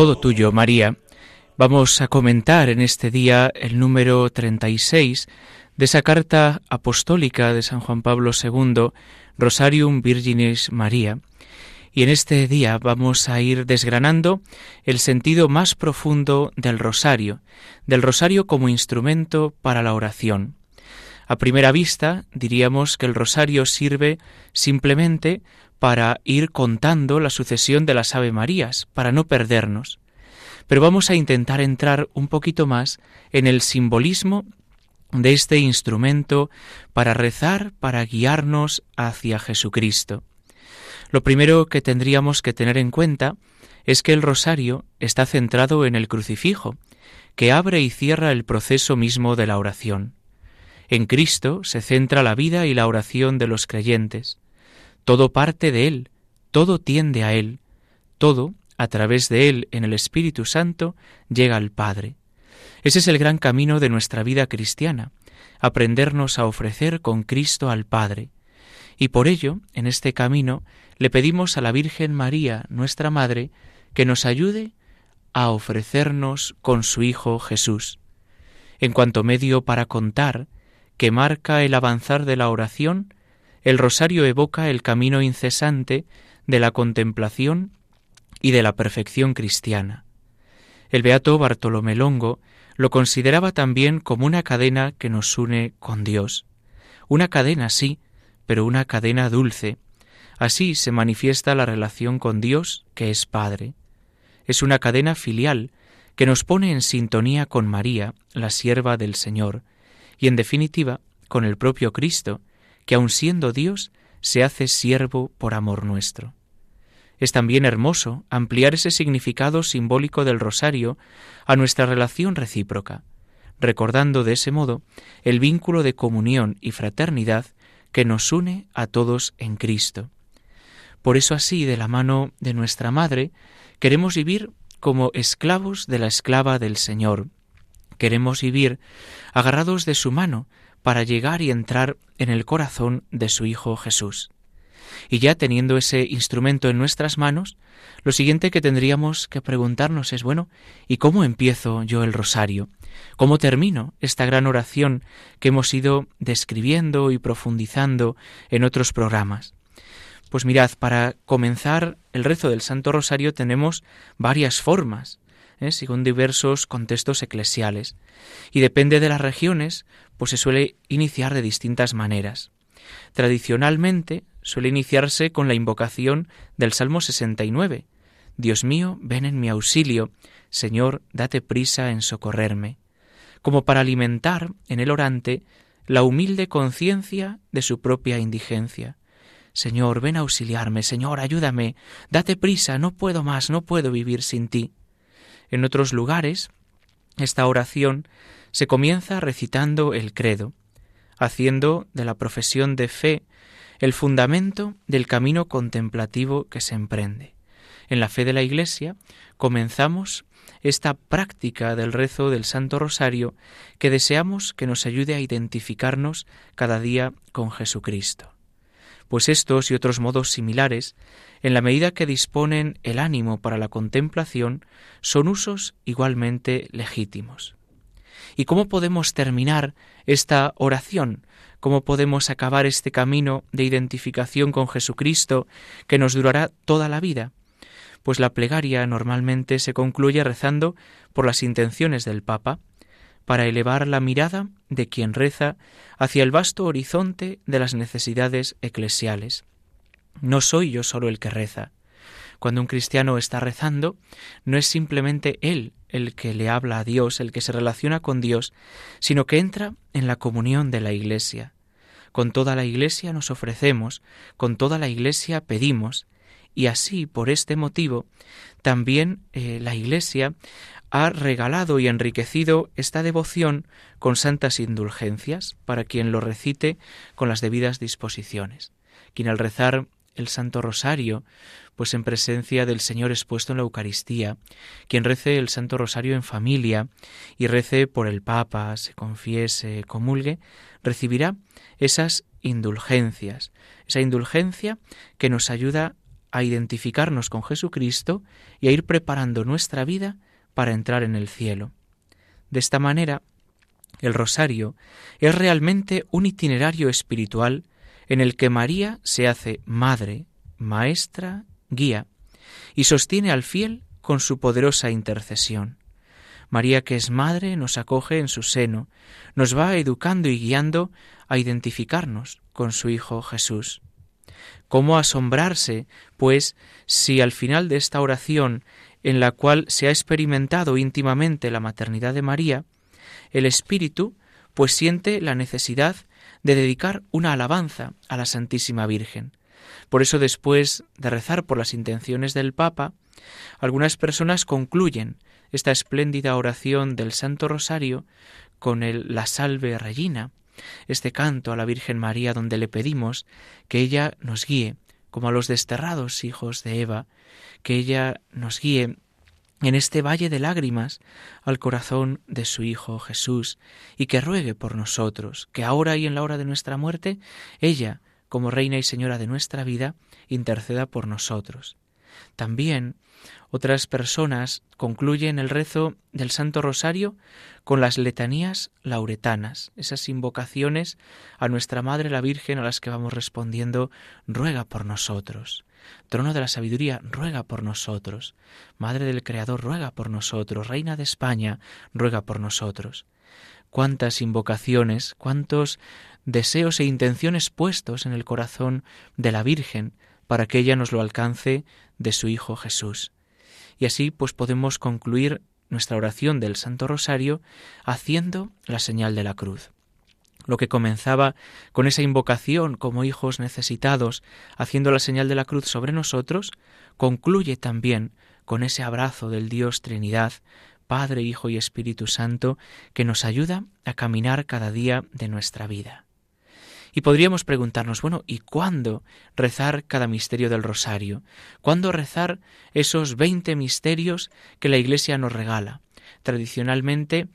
Todo tuyo, María. Vamos a comentar en este día el número 36 de esa carta apostólica de San Juan Pablo II, Rosarium Virginis María. Y en este día vamos a ir desgranando el sentido más profundo del rosario, del rosario como instrumento para la oración. A primera vista diríamos que el rosario sirve simplemente para ir contando la sucesión de las Ave Marías, para no perdernos. Pero vamos a intentar entrar un poquito más en el simbolismo de este instrumento para rezar, para guiarnos hacia Jesucristo. Lo primero que tendríamos que tener en cuenta es que el rosario está centrado en el crucifijo, que abre y cierra el proceso mismo de la oración. En Cristo se centra la vida y la oración de los creyentes. Todo parte de Él, todo tiende a Él, todo, a través de Él en el Espíritu Santo, llega al Padre. Ese es el gran camino de nuestra vida cristiana, aprendernos a ofrecer con Cristo al Padre. Y por ello, en este camino, le pedimos a la Virgen María, nuestra Madre, que nos ayude a ofrecernos con su Hijo Jesús. En cuanto medio para contar, que marca el avanzar de la oración, el rosario evoca el camino incesante de la contemplación y de la perfección cristiana. El beato Bartolomé Longo lo consideraba también como una cadena que nos une con Dios. Una cadena, sí, pero una cadena dulce. Así se manifiesta la relación con Dios, que es Padre. Es una cadena filial que nos pone en sintonía con María, la sierva del Señor, y en definitiva con el propio Cristo, que aun siendo Dios, se hace siervo por amor nuestro. Es también hermoso ampliar ese significado simbólico del rosario a nuestra relación recíproca, recordando de ese modo el vínculo de comunión y fraternidad que nos une a todos en Cristo. Por eso así, de la mano de nuestra Madre, queremos vivir como esclavos de la esclava del Señor. Queremos vivir agarrados de su mano, para llegar y entrar en el corazón de su Hijo Jesús. Y ya teniendo ese instrumento en nuestras manos, lo siguiente que tendríamos que preguntarnos es, bueno, ¿y cómo empiezo yo el rosario? ¿Cómo termino esta gran oración que hemos ido describiendo y profundizando en otros programas? Pues mirad, para comenzar el rezo del Santo Rosario tenemos varias formas. ¿eh? según diversos contextos eclesiales. Y depende de las regiones, pues se suele iniciar de distintas maneras. Tradicionalmente suele iniciarse con la invocación del Salmo 69. Dios mío, ven en mi auxilio, Señor, date prisa en socorrerme, como para alimentar en el orante la humilde conciencia de su propia indigencia. Señor, ven a auxiliarme, Señor, ayúdame, date prisa, no puedo más, no puedo vivir sin ti. En otros lugares, esta oración se comienza recitando el credo, haciendo de la profesión de fe el fundamento del camino contemplativo que se emprende. En la fe de la Iglesia comenzamos esta práctica del rezo del Santo Rosario que deseamos que nos ayude a identificarnos cada día con Jesucristo. Pues estos y otros modos similares en la medida que disponen el ánimo para la contemplación, son usos igualmente legítimos. ¿Y cómo podemos terminar esta oración? ¿Cómo podemos acabar este camino de identificación con Jesucristo que nos durará toda la vida? Pues la plegaria normalmente se concluye rezando por las intenciones del Papa, para elevar la mirada de quien reza hacia el vasto horizonte de las necesidades eclesiales. No soy yo solo el que reza. Cuando un cristiano está rezando, no es simplemente él el que le habla a Dios, el que se relaciona con Dios, sino que entra en la comunión de la Iglesia. Con toda la Iglesia nos ofrecemos, con toda la Iglesia pedimos, Y así, por este motivo, también eh, la Iglesia ha regalado y enriquecido esta devoción con santas indulgencias para quien lo recite con las debidas disposiciones. Quien al rezar el Santo Rosario, pues en presencia del Señor expuesto en la Eucaristía, quien rece el Santo Rosario en familia y rece por el Papa, se confiese, comulgue, recibirá esas indulgencias, esa indulgencia que nos ayuda a identificarnos con Jesucristo y a ir preparando nuestra vida para entrar en el cielo. De esta manera, el rosario es realmente un itinerario espiritual en el que María se hace madre, maestra, guía, y sostiene al fiel con su poderosa intercesión. María, que es madre, nos acoge en su seno, nos va educando y guiando a identificarnos con su Hijo Jesús. ¿Cómo asombrarse, pues, si al final de esta oración en la cual se ha experimentado íntimamente la maternidad de María, el Espíritu pues siente la necesidad de dedicar una alabanza a la Santísima Virgen. Por eso después de rezar por las intenciones del Papa, algunas personas concluyen esta espléndida oración del Santo Rosario con el La Salve Regina, este canto a la Virgen María donde le pedimos que ella nos guíe, como a los desterrados hijos de Eva, que ella nos guíe en este valle de lágrimas al corazón de su Hijo Jesús, y que ruegue por nosotros, que ahora y en la hora de nuestra muerte, ella, como Reina y Señora de nuestra vida, interceda por nosotros. También otras personas concluyen el rezo del Santo Rosario con las letanías lauretanas, esas invocaciones a nuestra Madre la Virgen a las que vamos respondiendo, ruega por nosotros. Trono de la sabiduría, ruega por nosotros. Madre del Creador, ruega por nosotros. Reina de España, ruega por nosotros. Cuántas invocaciones, cuántos deseos e intenciones puestos en el corazón de la Virgen para que ella nos lo alcance de su Hijo Jesús. Y así pues podemos concluir nuestra oración del Santo Rosario haciendo la señal de la cruz. Lo que comenzaba con esa invocación como hijos necesitados, haciendo la señal de la cruz sobre nosotros, concluye también con ese abrazo del Dios Trinidad, Padre, Hijo y Espíritu Santo, que nos ayuda a caminar cada día de nuestra vida. Y podríamos preguntarnos, bueno, ¿y cuándo rezar cada misterio del rosario? ¿Cuándo rezar esos veinte misterios que la Iglesia nos regala? Tradicionalmente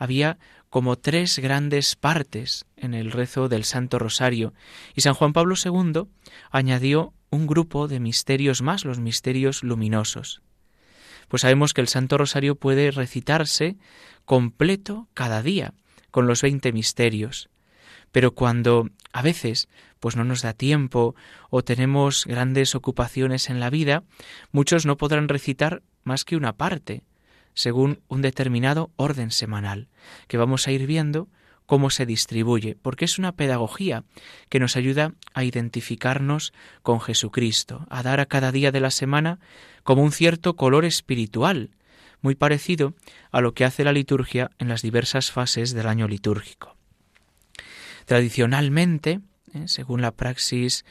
había como tres grandes partes en el rezo del Santo Rosario, y San Juan Pablo II añadió un grupo de misterios más, los misterios luminosos. Pues sabemos que el Santo Rosario puede recitarse completo cada día, con los veinte misterios. Pero cuando a veces pues no nos da tiempo o tenemos grandes ocupaciones en la vida, muchos no podrán recitar más que una parte, según un determinado orden semanal, que vamos a ir viendo cómo se distribuye, porque es una pedagogía que nos ayuda a identificarnos con Jesucristo, a dar a cada día de la semana como un cierto color espiritual, muy parecido a lo que hace la liturgia en las diversas fases del año litúrgico. Tradicionalmente, ¿eh? según la praxis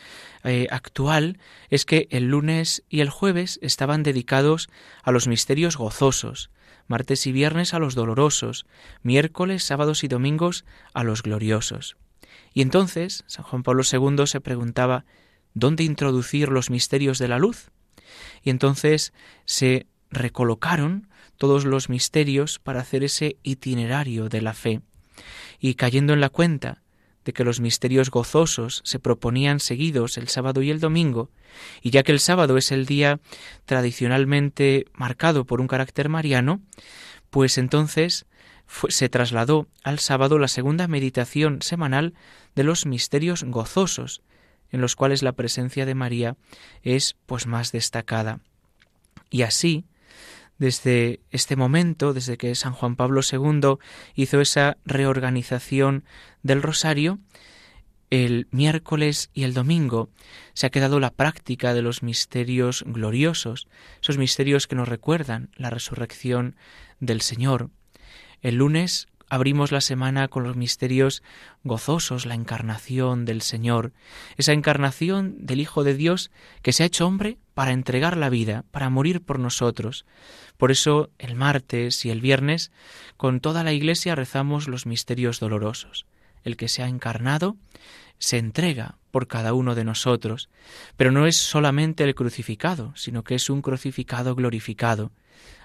eh, actual, es que el lunes y el jueves estaban dedicados a los misterios gozosos, martes y viernes a los dolorosos, miércoles, sábados y domingos a los gloriosos. Y entonces San Juan Pablo II se preguntaba ¿dónde introducir los misterios de la luz? Y entonces se recolocaron todos los misterios para hacer ese itinerario de la fe. Y cayendo en la cuenta de que los misterios gozosos se proponían seguidos el sábado y el domingo, y ya que el sábado es el día tradicionalmente marcado por un carácter mariano, pues entonces se trasladó al sábado la segunda meditación semanal de los misterios gozosos, en los cuales la presencia de María es pues más destacada. Y así, desde este momento, desde que San Juan Pablo II hizo esa reorganización del rosario, el miércoles y el domingo se ha quedado la práctica de los misterios gloriosos, esos misterios que nos recuerdan la resurrección del Señor. El lunes abrimos la semana con los misterios gozosos, la encarnación del Señor, esa encarnación del Hijo de Dios que se ha hecho hombre para entregar la vida, para morir por nosotros. Por eso el martes y el viernes con toda la Iglesia rezamos los misterios dolorosos. El que se ha encarnado se entrega por cada uno de nosotros, pero no es solamente el crucificado, sino que es un crucificado glorificado.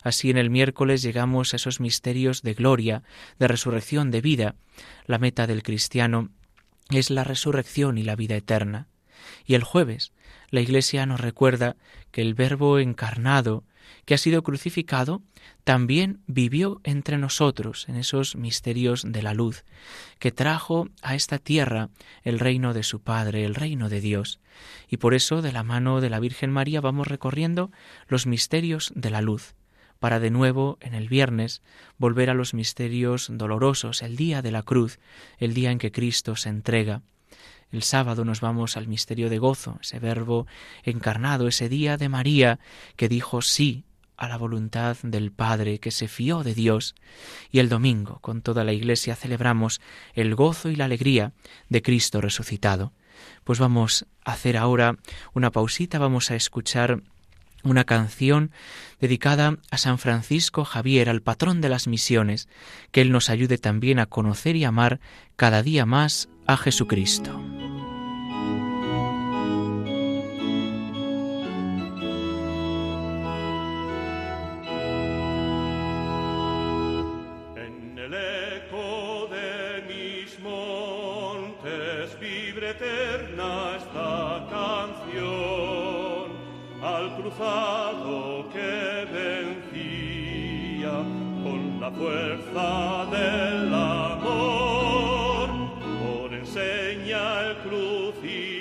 Así en el miércoles llegamos a esos misterios de gloria, de resurrección, de vida. La meta del cristiano es la resurrección y la vida eterna. Y el jueves la Iglesia nos recuerda que el Verbo encarnado, que ha sido crucificado, también vivió entre nosotros en esos misterios de la luz, que trajo a esta tierra el reino de su Padre, el reino de Dios. Y por eso, de la mano de la Virgen María, vamos recorriendo los misterios de la luz, para de nuevo, en el viernes, volver a los misterios dolorosos, el día de la cruz, el día en que Cristo se entrega. El sábado nos vamos al misterio de gozo, ese verbo encarnado, ese día de María que dijo sí a la voluntad del Padre, que se fió de Dios. Y el domingo, con toda la Iglesia, celebramos el gozo y la alegría de Cristo resucitado. Pues vamos a hacer ahora una pausita, vamos a escuchar una canción dedicada a San Francisco Javier, al patrón de las misiones, que Él nos ayude también a conocer y amar cada día más a Jesucristo. Fuerza del amor. Por enseña el crucifijo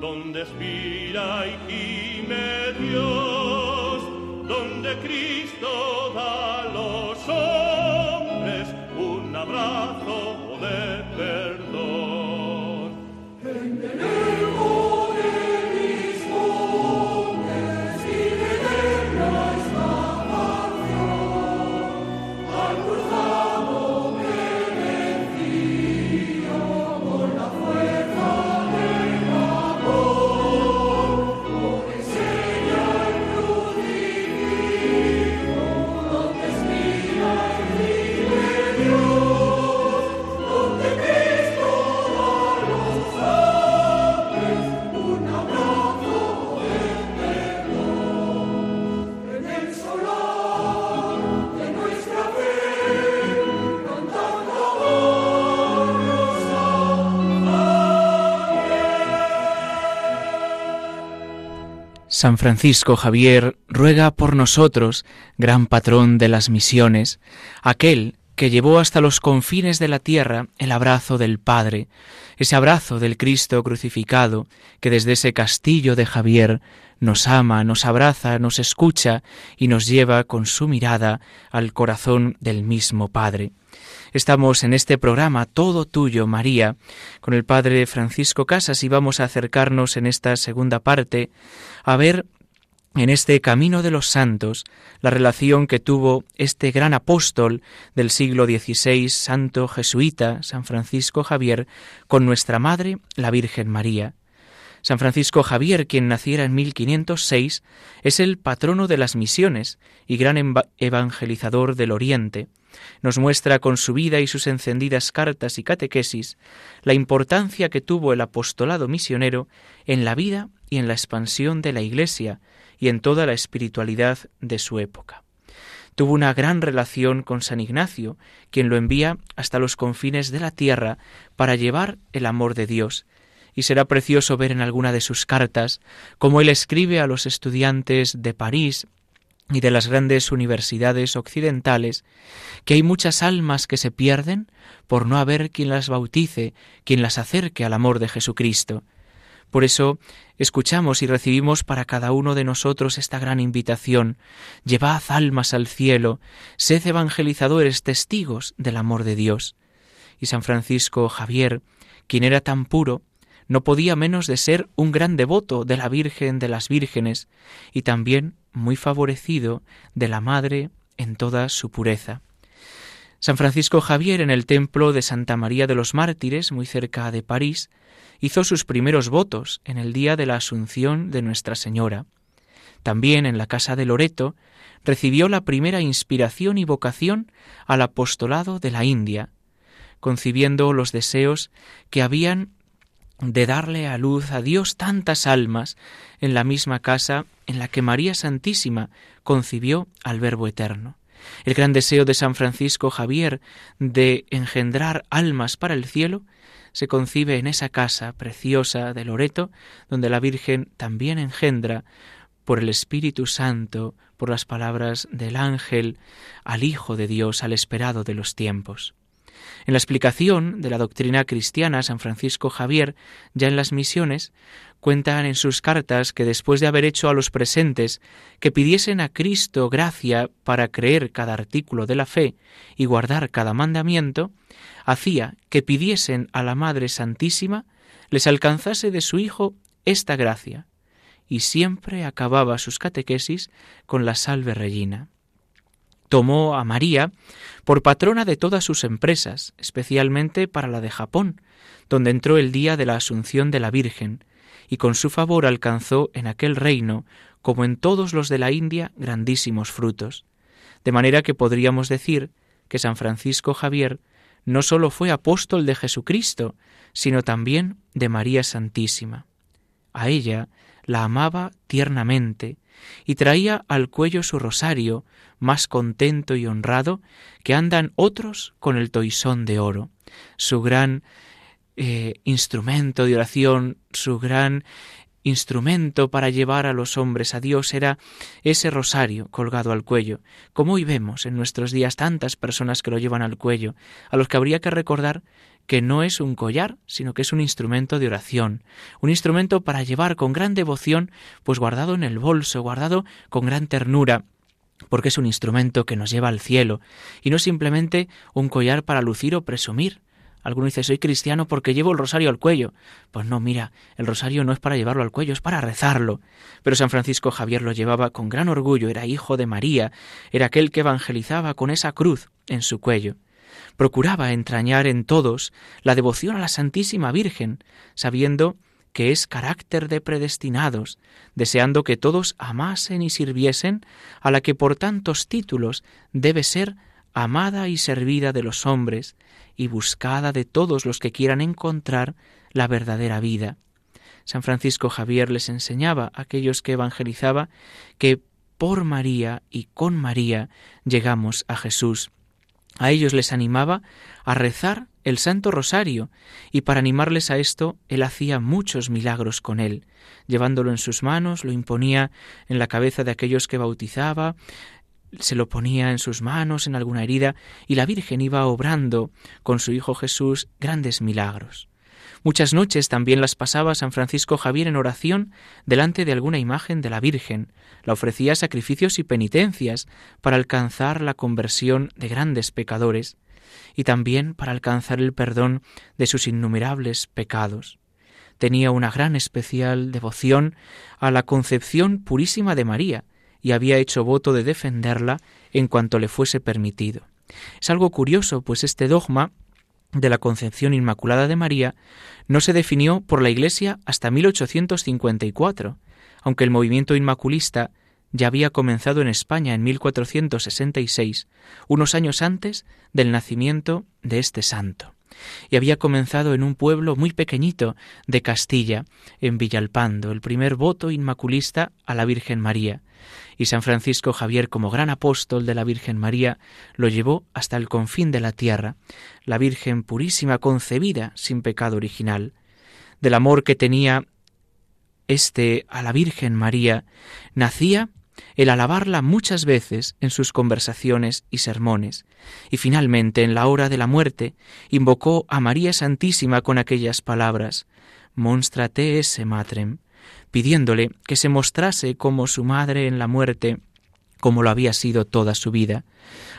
donde expira y gime Dios, donde Cristo da San Francisco Javier ruega por nosotros, gran patrón de las misiones, aquel que llevó hasta los confines de la tierra el abrazo del Padre, ese abrazo del Cristo crucificado, que desde ese castillo de Javier nos ama, nos abraza, nos escucha y nos lleva con su mirada al corazón del mismo Padre. Estamos en este programa Todo Tuyo, María, con el Padre Francisco Casas y vamos a acercarnos en esta segunda parte a ver en este camino de los santos la relación que tuvo este gran apóstol del siglo XVI, santo jesuita, San Francisco Javier, con nuestra Madre, la Virgen María. San Francisco Javier, quien naciera en 1506, es el patrono de las misiones y gran evangelizador del Oriente. Nos muestra con su vida y sus encendidas cartas y catequesis la importancia que tuvo el apostolado misionero en la vida y en la expansión de la Iglesia y en toda la espiritualidad de su época. Tuvo una gran relación con San Ignacio, quien lo envía hasta los confines de la tierra para llevar el amor de Dios y será precioso ver en alguna de sus cartas cómo él escribe a los estudiantes de París y de las grandes universidades occidentales que hay muchas almas que se pierden por no haber quien las bautice, quien las acerque al amor de Jesucristo. Por eso escuchamos y recibimos para cada uno de nosotros esta gran invitación. Llevad almas al cielo, sed evangelizadores, testigos del amor de Dios. Y San Francisco Javier, quien era tan puro, no podía menos de ser un gran devoto de la Virgen de las Vírgenes y también muy favorecido de la Madre en toda su pureza. San Francisco Javier en el templo de Santa María de los Mártires, muy cerca de París, hizo sus primeros votos en el día de la Asunción de Nuestra Señora. También en la casa de Loreto recibió la primera inspiración y vocación al apostolado de la India, concibiendo los deseos que habían de darle a luz a Dios tantas almas en la misma casa en la que María Santísima concibió al Verbo Eterno. El gran deseo de San Francisco Javier de engendrar almas para el cielo se concibe en esa casa preciosa de Loreto, donde la Virgen también engendra por el Espíritu Santo, por las palabras del ángel, al Hijo de Dios, al esperado de los tiempos. En la explicación de la doctrina cristiana, San Francisco Javier, ya en las misiones, cuentan en sus cartas que después de haber hecho a los presentes que pidiesen a Cristo gracia para creer cada artículo de la fe y guardar cada mandamiento, hacía que pidiesen a la Madre Santísima les alcanzase de su Hijo esta gracia, y siempre acababa sus catequesis con la salve regina. Tomó a María por patrona de todas sus empresas, especialmente para la de Japón, donde entró el día de la Asunción de la Virgen, y con su favor alcanzó en aquel reino, como en todos los de la India, grandísimos frutos. De manera que podríamos decir que San Francisco Javier no sólo fue apóstol de Jesucristo, sino también de María Santísima. A ella la amaba tiernamente y traía al cuello su rosario, más contento y honrado que andan otros con el toisón de oro. Su gran eh, instrumento de oración, su gran instrumento para llevar a los hombres a Dios era ese rosario colgado al cuello, como hoy vemos en nuestros días tantas personas que lo llevan al cuello, a los que habría que recordar que no es un collar, sino que es un instrumento de oración, un instrumento para llevar con gran devoción, pues guardado en el bolso, guardado con gran ternura, porque es un instrumento que nos lleva al cielo, y no simplemente un collar para lucir o presumir, Alguno dice, soy cristiano porque llevo el rosario al cuello. Pues no, mira, el rosario no es para llevarlo al cuello, es para rezarlo. Pero San Francisco Javier lo llevaba con gran orgullo, era hijo de María, era aquel que evangelizaba con esa cruz en su cuello. Procuraba entrañar en todos la devoción a la Santísima Virgen, sabiendo que es carácter de predestinados, deseando que todos amasen y sirviesen a la que por tantos títulos debe ser amada y servida de los hombres, y buscada de todos los que quieran encontrar la verdadera vida. San Francisco Javier les enseñaba a aquellos que evangelizaba que por María y con María llegamos a Jesús. A ellos les animaba a rezar el Santo Rosario, y para animarles a esto, él hacía muchos milagros con él, llevándolo en sus manos, lo imponía en la cabeza de aquellos que bautizaba, se lo ponía en sus manos, en alguna herida, y la Virgen iba obrando con su Hijo Jesús grandes milagros. Muchas noches también las pasaba San Francisco Javier en oración delante de alguna imagen de la Virgen. La ofrecía sacrificios y penitencias para alcanzar la conversión de grandes pecadores y también para alcanzar el perdón de sus innumerables pecados. Tenía una gran especial devoción a la concepción purísima de María, y había hecho voto de defenderla en cuanto le fuese permitido. Es algo curioso, pues este dogma de la Concepción Inmaculada de María no se definió por la Iglesia hasta 1854, aunque el movimiento inmaculista ya había comenzado en España en 1466, unos años antes del nacimiento de este santo y había comenzado en un pueblo muy pequeñito de Castilla, en Villalpando, el primer voto inmaculista a la Virgen María. Y San Francisco Javier, como gran apóstol de la Virgen María, lo llevó hasta el confín de la tierra, la Virgen purísima concebida sin pecado original. Del amor que tenía este a la Virgen María, nacía el alabarla muchas veces en sus conversaciones y sermones, y finalmente en la hora de la muerte invocó a María Santísima con aquellas palabras Monstrate esse matrem, pidiéndole que se mostrase como su madre en la muerte, como lo había sido toda su vida.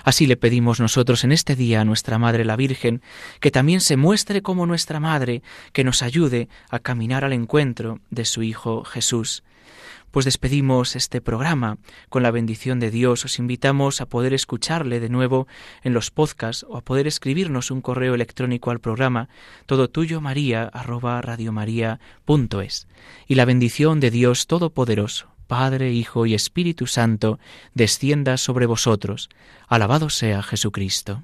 Así le pedimos nosotros en este día a nuestra Madre la Virgen, que también se muestre como nuestra Madre, que nos ayude a caminar al encuentro de su Hijo Jesús pues despedimos este programa con la bendición de Dios. Os invitamos a poder escucharle de nuevo en los podcasts o a poder escribirnos un correo electrónico al programa todo tuyo maría arroba radiomaria.es. Y la bendición de Dios Todopoderoso, Padre, Hijo y Espíritu Santo, descienda sobre vosotros. Alabado sea Jesucristo.